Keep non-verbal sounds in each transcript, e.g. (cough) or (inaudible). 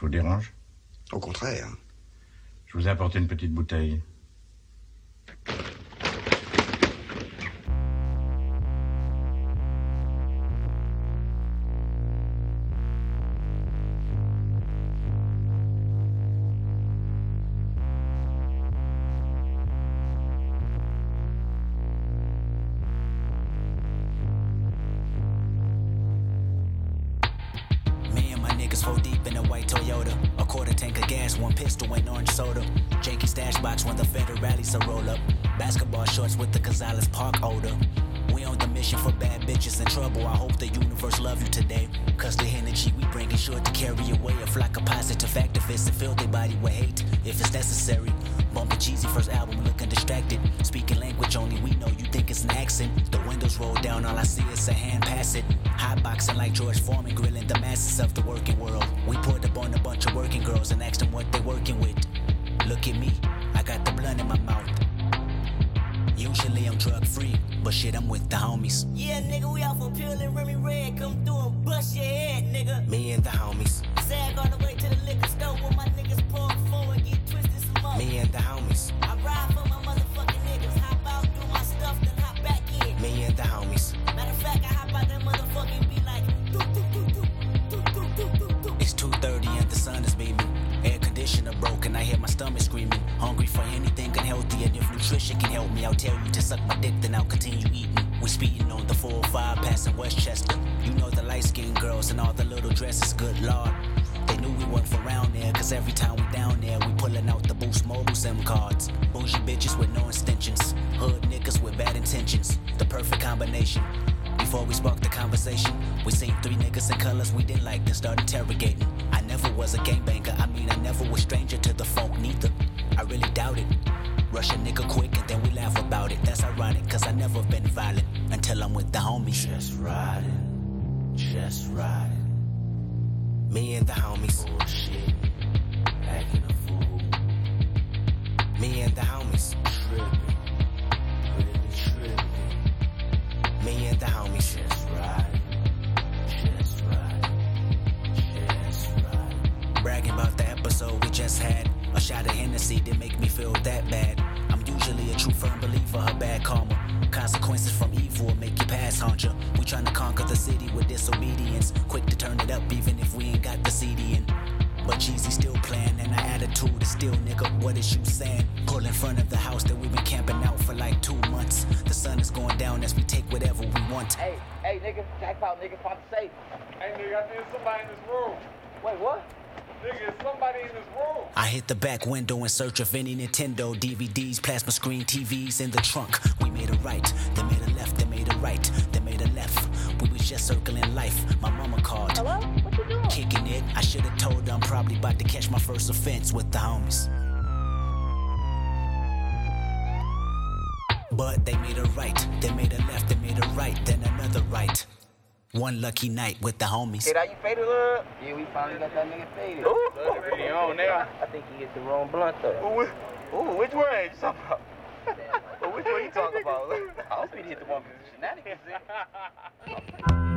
Je vous dérange? Au contraire. Je vous ai apporté une petite bouteille. The dresses, good lord. They knew we wasn't from around there, cause every time we down there, we pulling out the Boost Mobile SIM cards. Bougie bitches with no extensions. Hood niggas with bad intentions. The perfect combination. Before we sparked the conversation, we seen three niggas in colors we didn't like, then start interrogating. I never was a gangbanger, I mean, I never was stranger to the funk, neither. I really doubt it. Rush a nigga quick and then we laugh about it. That's ironic, cause I never been violent until I'm with the homies. Just riding, just riding. Me and the homies. Bullshit, acting a fool. Me and the homies. Tripping, really tripping. Me and the homies. Just. Bragging about the episode we just had. A shot of Hennessy didn't make me feel that bad. I'm usually a true firm believer of bad karma. Consequences from evil will make you pass you. We tryna conquer the city with disobedience. Quick to turn it up even if we ain't got the CD in. But Jeezy still playing and our attitude is still nigga, what is you saying? Pull in front of the house that we've been camping out for like two months. The sun is going down as we take whatever we want. Hey, hey, nigga, jackpot, nigga, pop the safe. Hey, nigga, I think somebody in this room. Wait, what? Nigga, it's somebody in this room. I hit the back window in search of any Nintendo DVDs, plasma screen TVs in the trunk. We made a right, they made a left, they made a right, they made a left. We was just circling life. My mama called. Hello? What you doing? Kicking it. I should have told her I'm probably about to catch my first offense with the homies. But they made a right, they made a left, they made a right, then another right. One lucky night with the homies. Hey, that you faded up? Yeah, we finally got that nigga faded. Ooh, He on now. I think he hit the wrong blunt though. Ooh, ooh, which one are you talking about? Which one you talking (laughs) about? I was finna hit the one with the shenanigans in.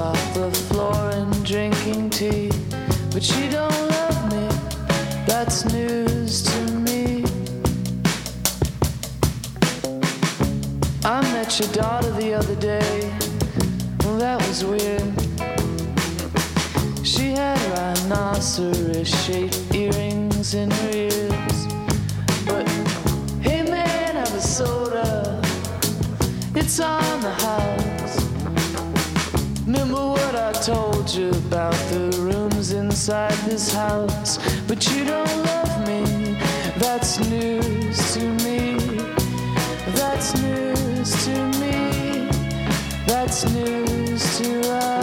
off the floor and drinking tea. But she don't love me, that's news to me. I met your daughter the other day, well, that was weird. She had rhinoceros shaped earrings in her ears. But hey man, have a soda, it's on the house. Remember what I told you about the rooms inside this house, but you don't love me. That's news to me. That's news to me. That's news to us.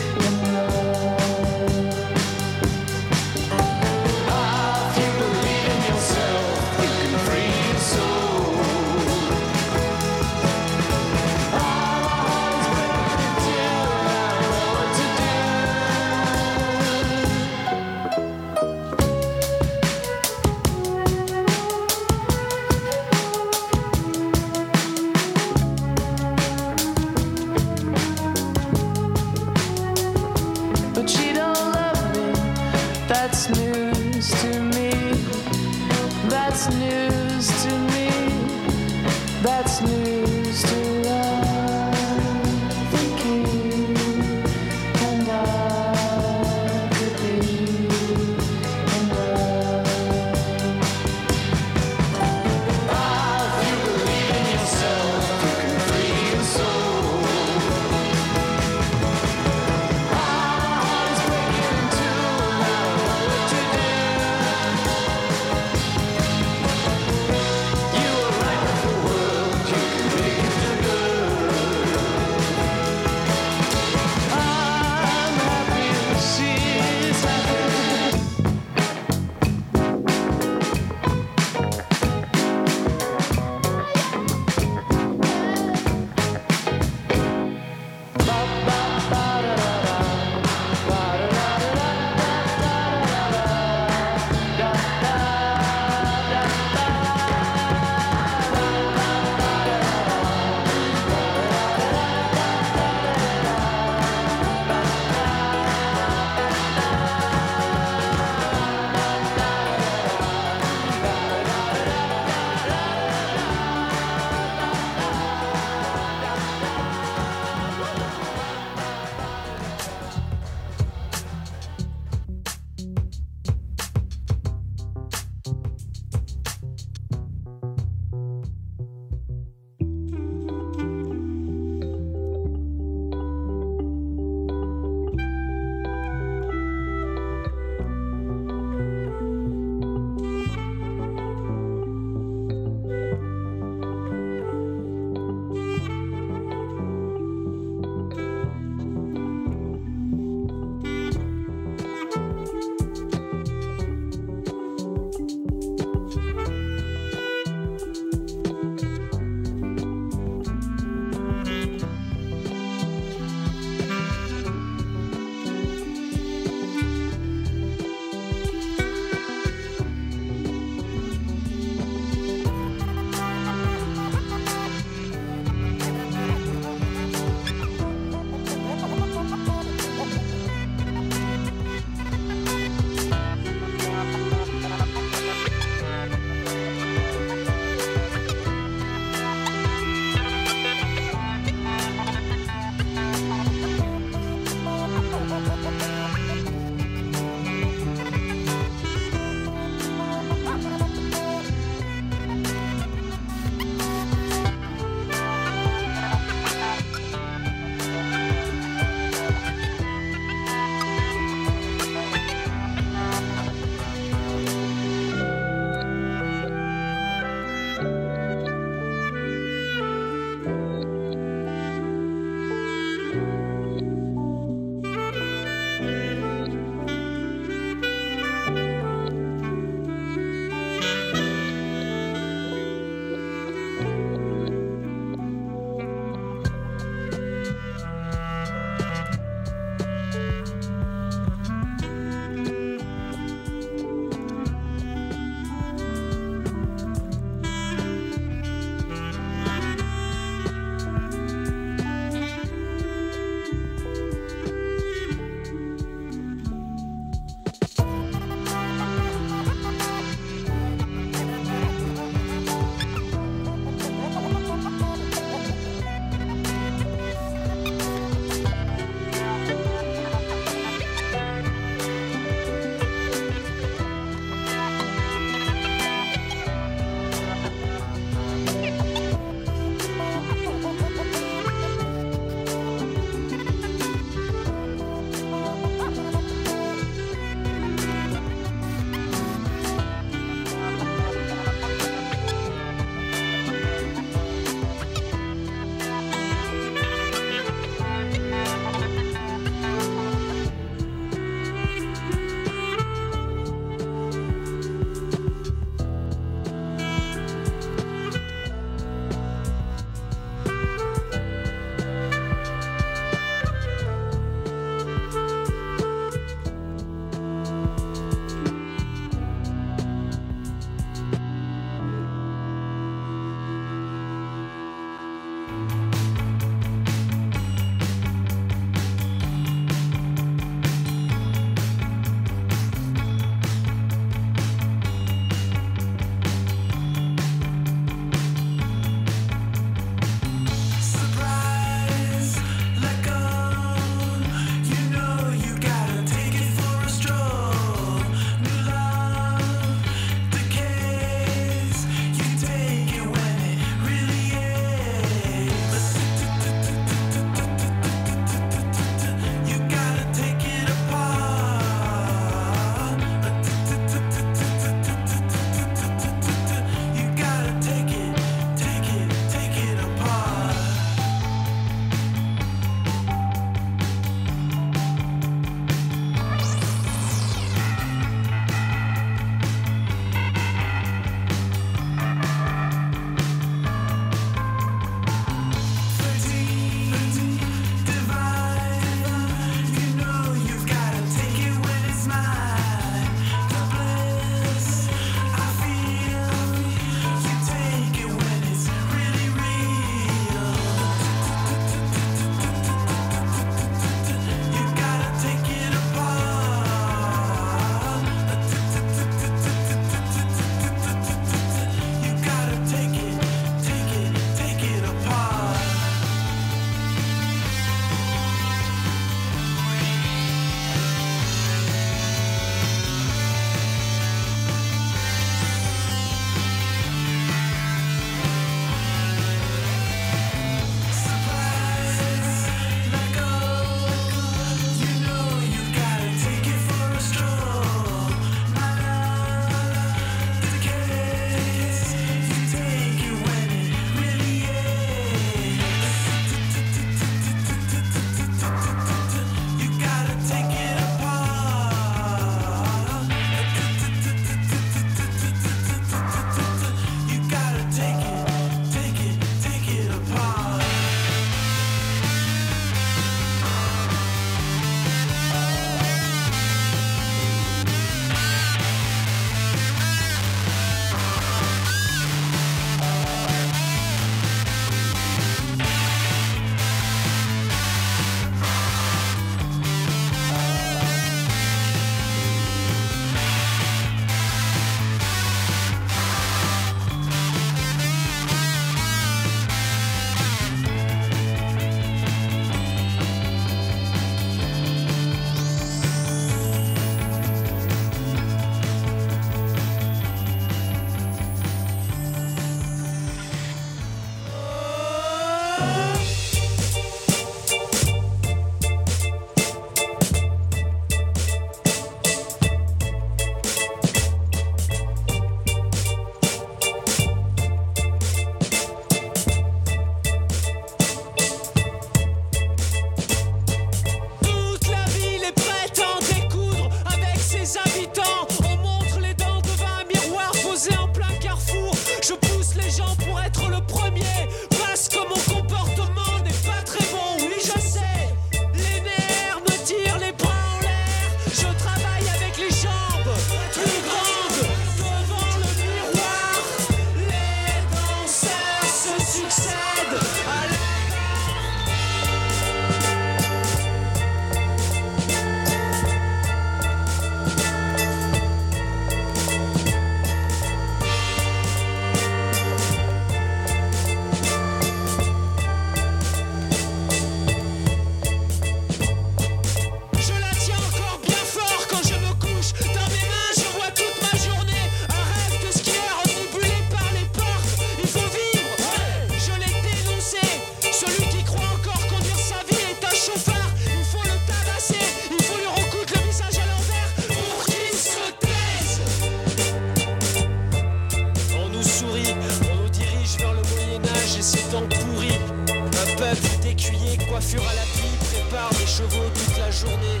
Voiture à l'appli prépare des chevaux toute la journée.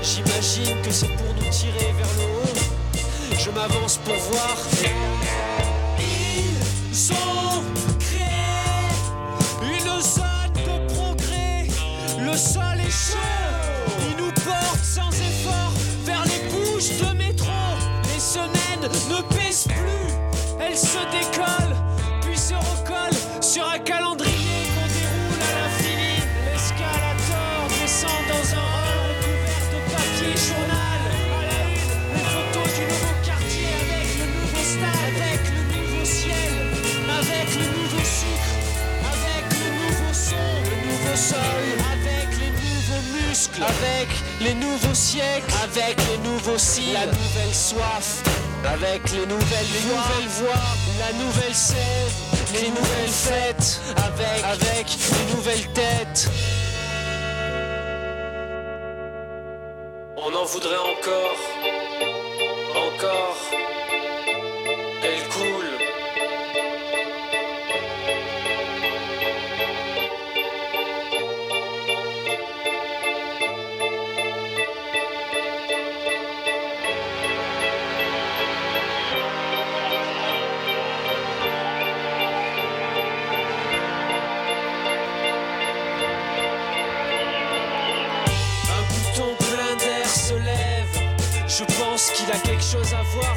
J'imagine que c'est pour nous tirer vers le haut. Je m'avance pour voir. Ils ont créé une zone de progrès. Le sol est chaud. Ils nous portent sans effort vers les bouches de métro. Les semaines ne pèsent plus. Elles se décollent, avec les nouveaux siècles, avec les nouveaux cils, la nouvelle soif, avec les nouvelles les nouvelles la nouvelle scène, les nouvelles fêtes, avec avec les nouvelles têtes. On en voudrait encore.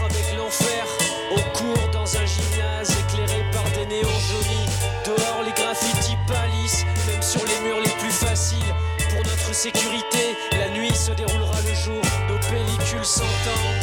Avec l'enfer. Au cours dans un gymnase éclairé par des néons jolis. Dehors, les graffitis pâlissent, même sur les murs les plus faciles. Pour notre sécurité, la nuit se déroulera le jour. Nos pellicules s'entendent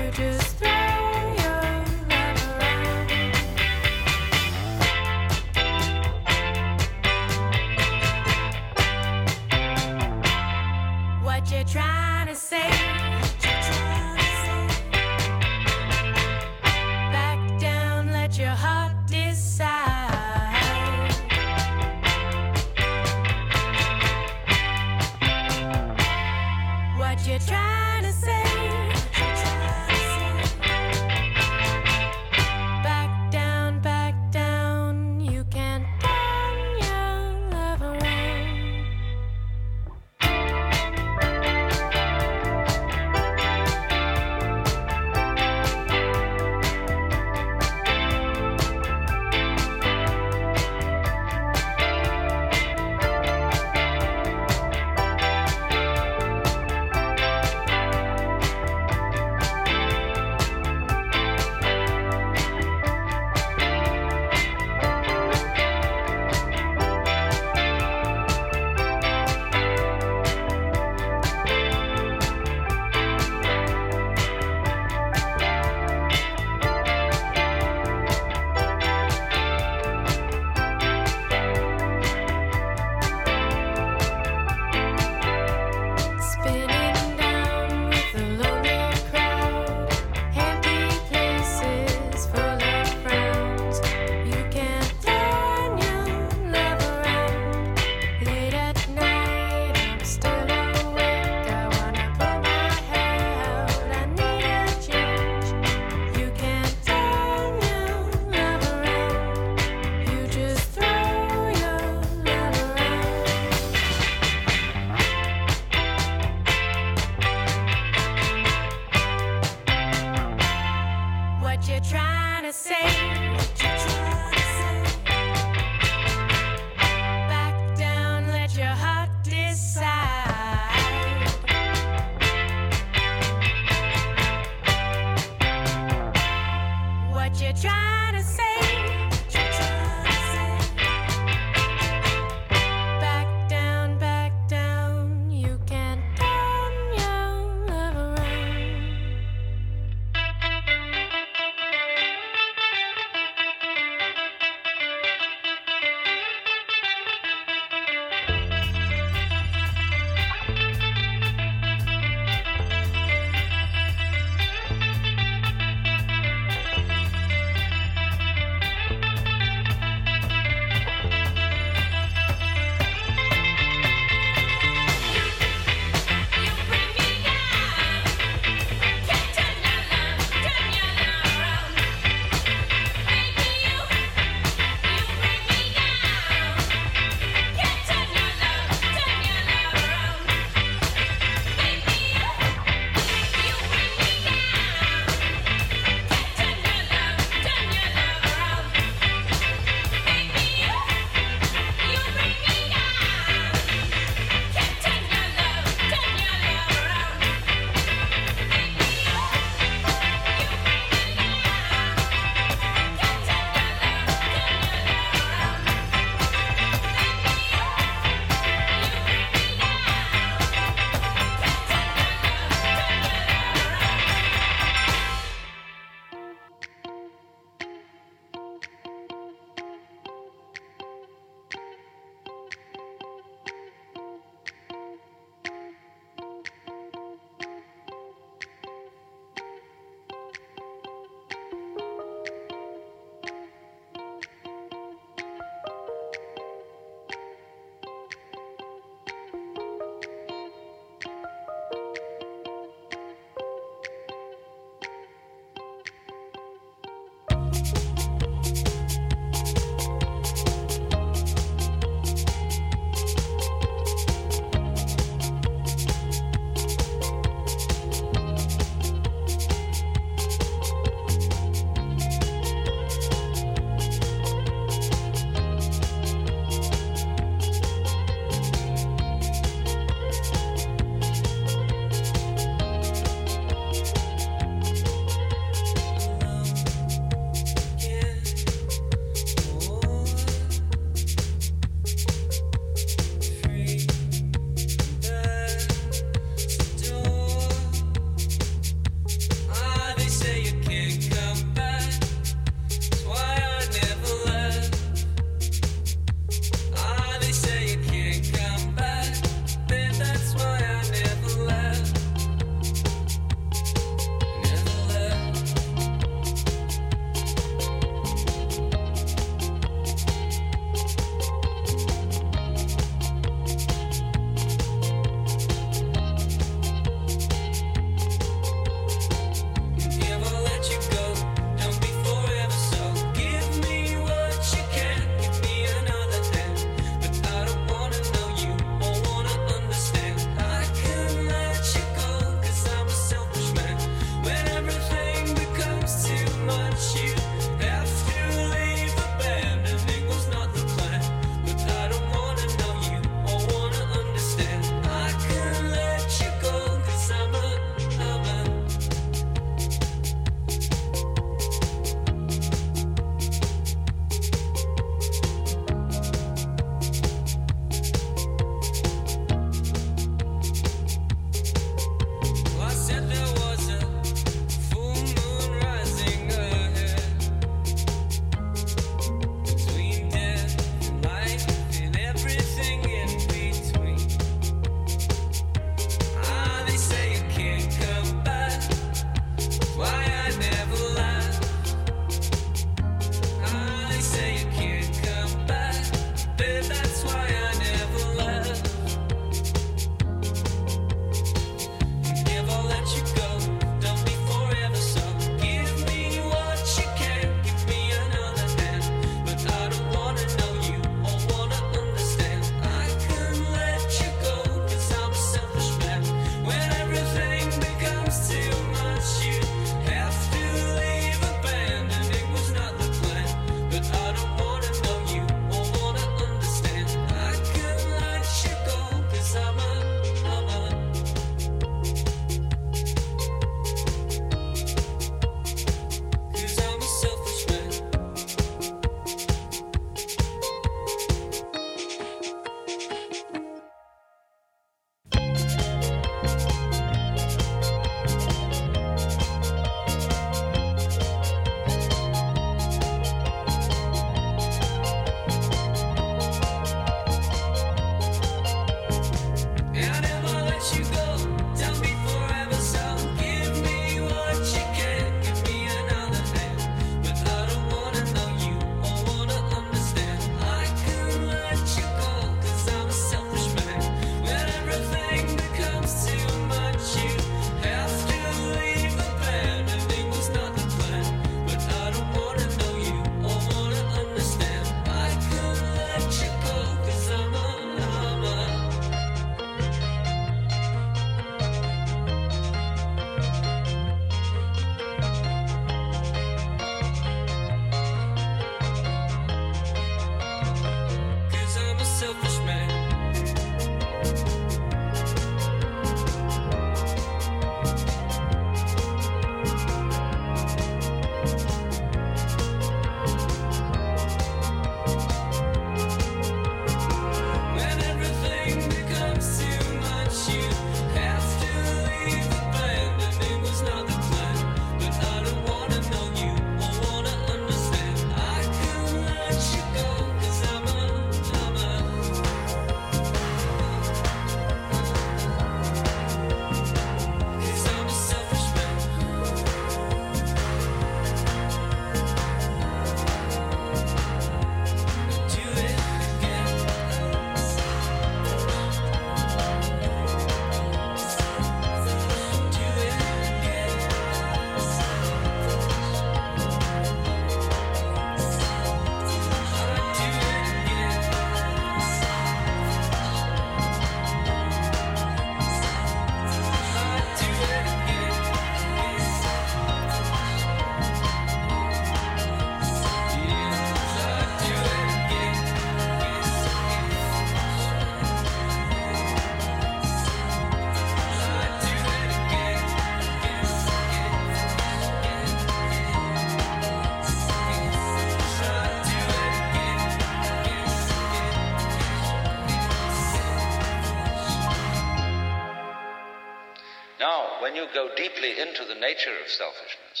go deeply into the nature of selfishness,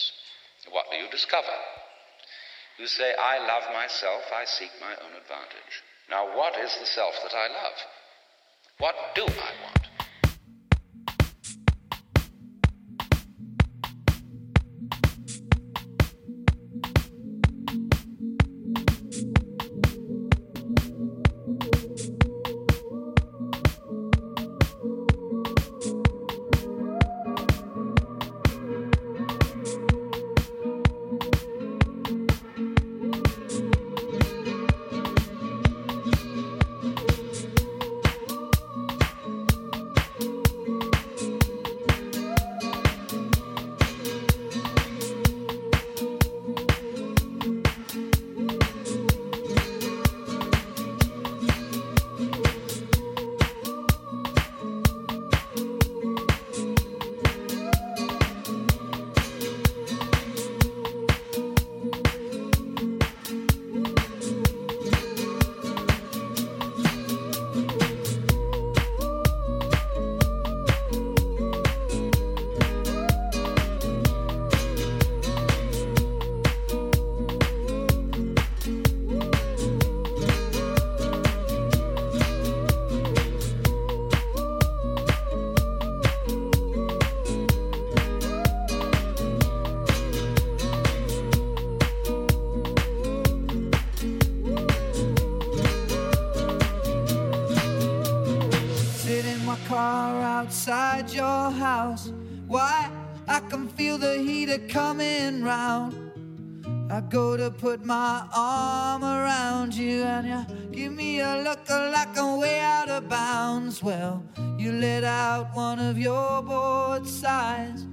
what do you discover? You say, I love myself, I seek my own advantage. Now, what is the self that I love? What do I want? Outside your house. Why? I can feel the heater coming round. I go to put my arm around you, and you give me a look like I'm way out of bounds. Well, you let out one of your bored sighs.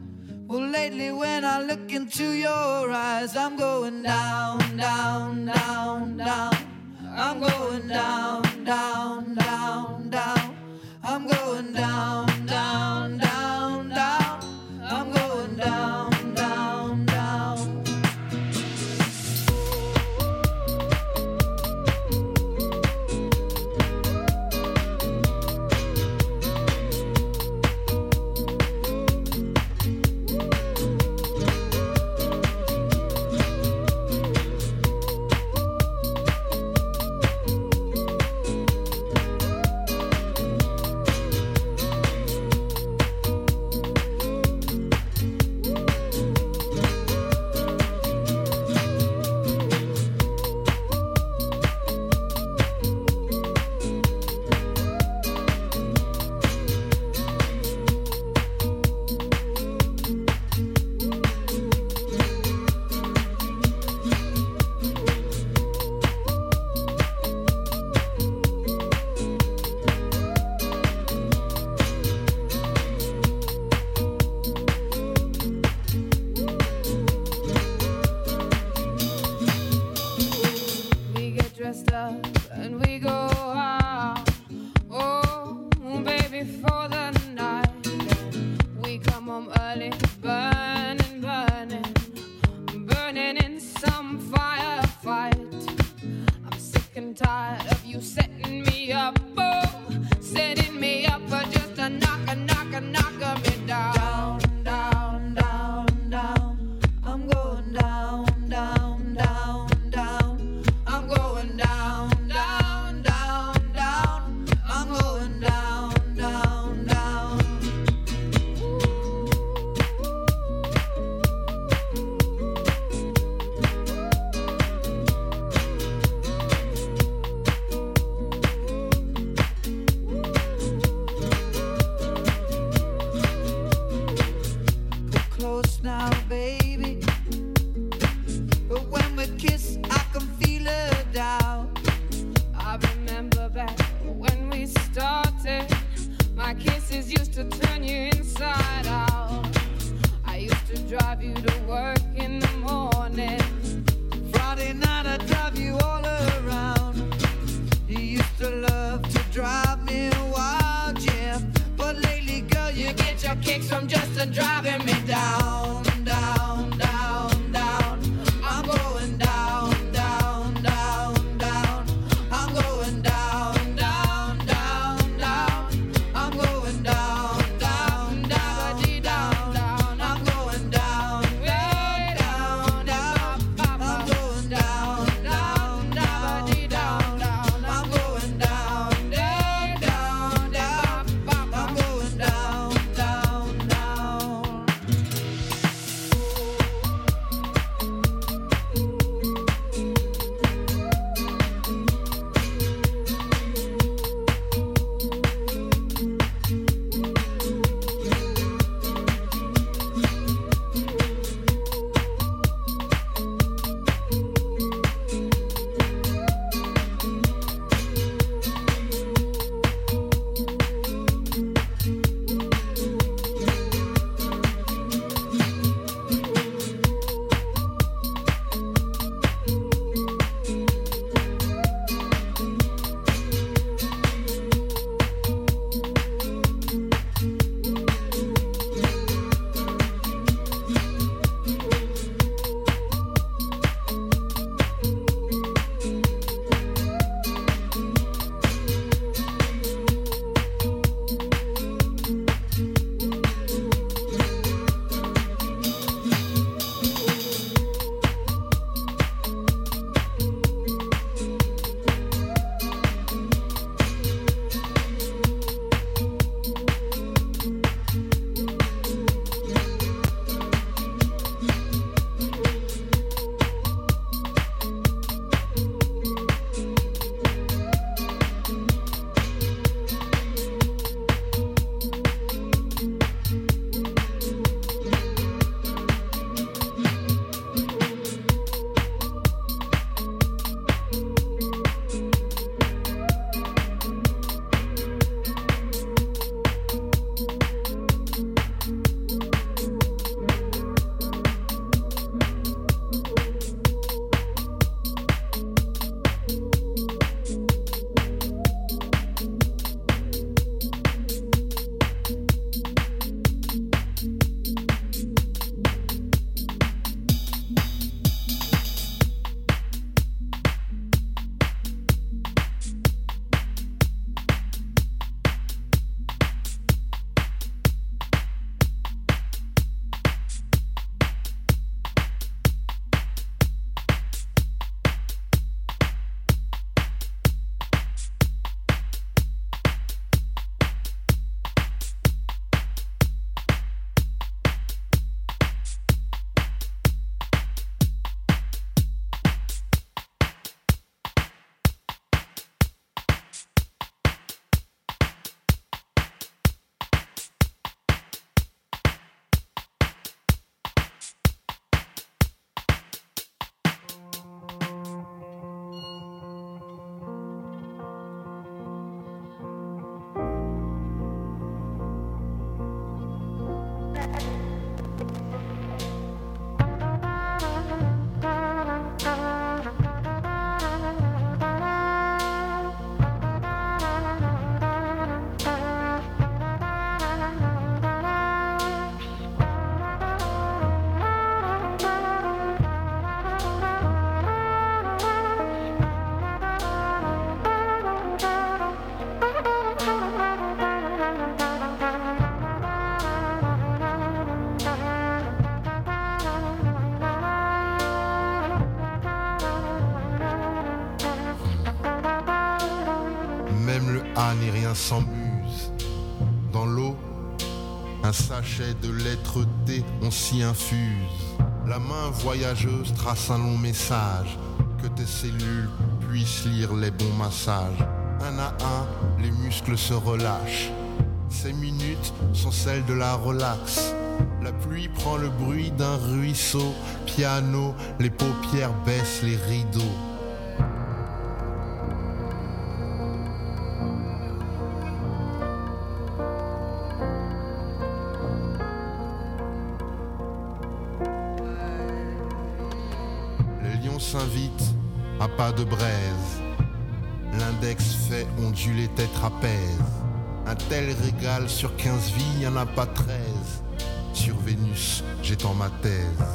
Well, lately when I look into your eyes, I'm going down, down, down, down. I'm going down, down, down, down. I'm going down, down, down. De lettres T, on s'y infuse. La main voyageuse trace un long message, que tes cellules puissent lire les bons massages. Un à un, les muscles se relâchent. Ces minutes sont celles de la relaxe. La pluie prend le bruit d'un ruisseau, piano, les paupières baissent les rideaux. Tel régal sur 15 vies, y en a pas 13. Sur Vénus, j'étends ma thèse.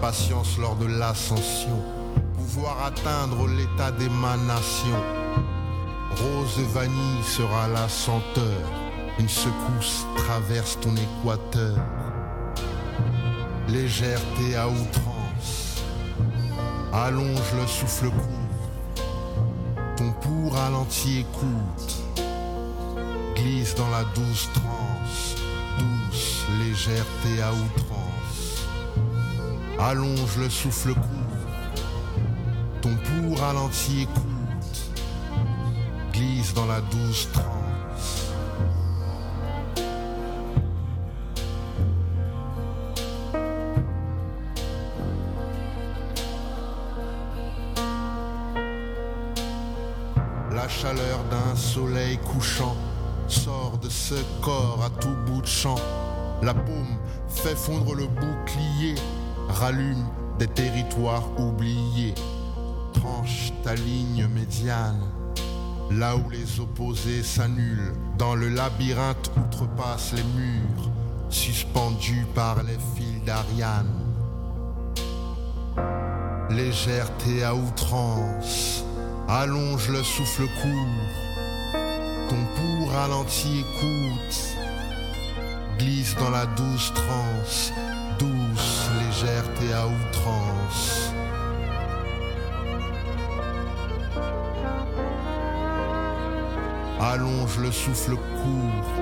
Patience lors de l'ascension. Pouvoir atteindre l'état d'émanation. Rose vanille sera la senteur. Une secousse traverse ton équateur. Légèreté à outrance. Allonge le souffle court. Ton pouls ralenti écoute. Glisse dans la douce transe. Douce légèreté à outrance. Allonge le souffle court. Ton pouls ralenti écoute. Glisse dans la douce transe. La chaleur d'un soleil couchant sort de ce corps à tout bout de champ. La paume fait fondre le bouclier, rallume des territoires oubliés. Tranche ta ligne médiane, là où les opposés s'annulent. Dans le labyrinthe outrepassent les murs, suspendus par les fils d'Ariane. Légèreté à outrance, allonge le souffle court. Ton pouls ralenti écoute, glisse dans la douce transe, douce légèreté à outrance. Allonge le souffle court.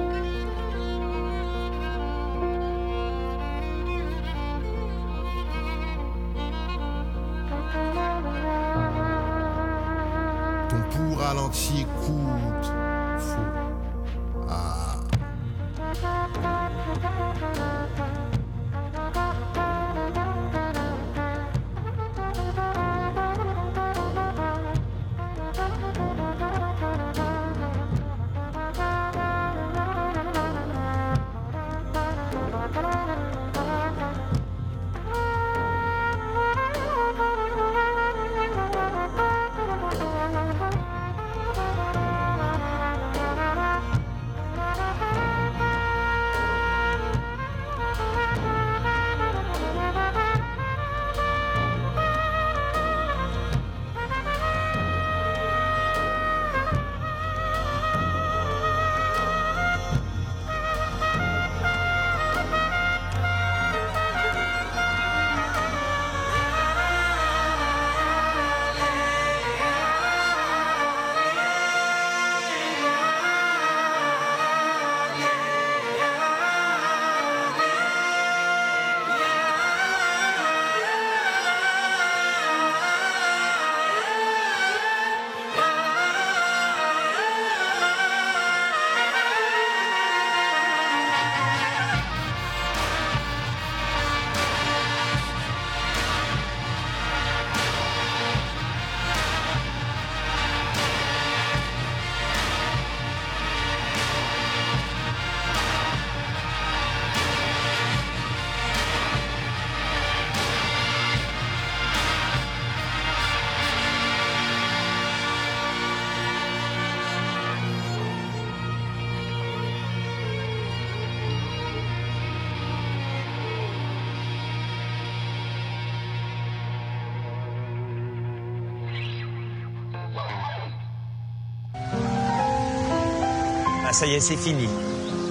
Ça y est, c'est fini.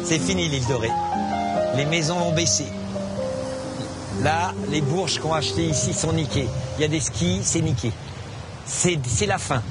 C'est fini l'île dorée. Les maisons ont baissé. Là, les bourges qu'on a achetées ici sont niquées. Il y a des skis, c'est niqué. C'est c'est la fin.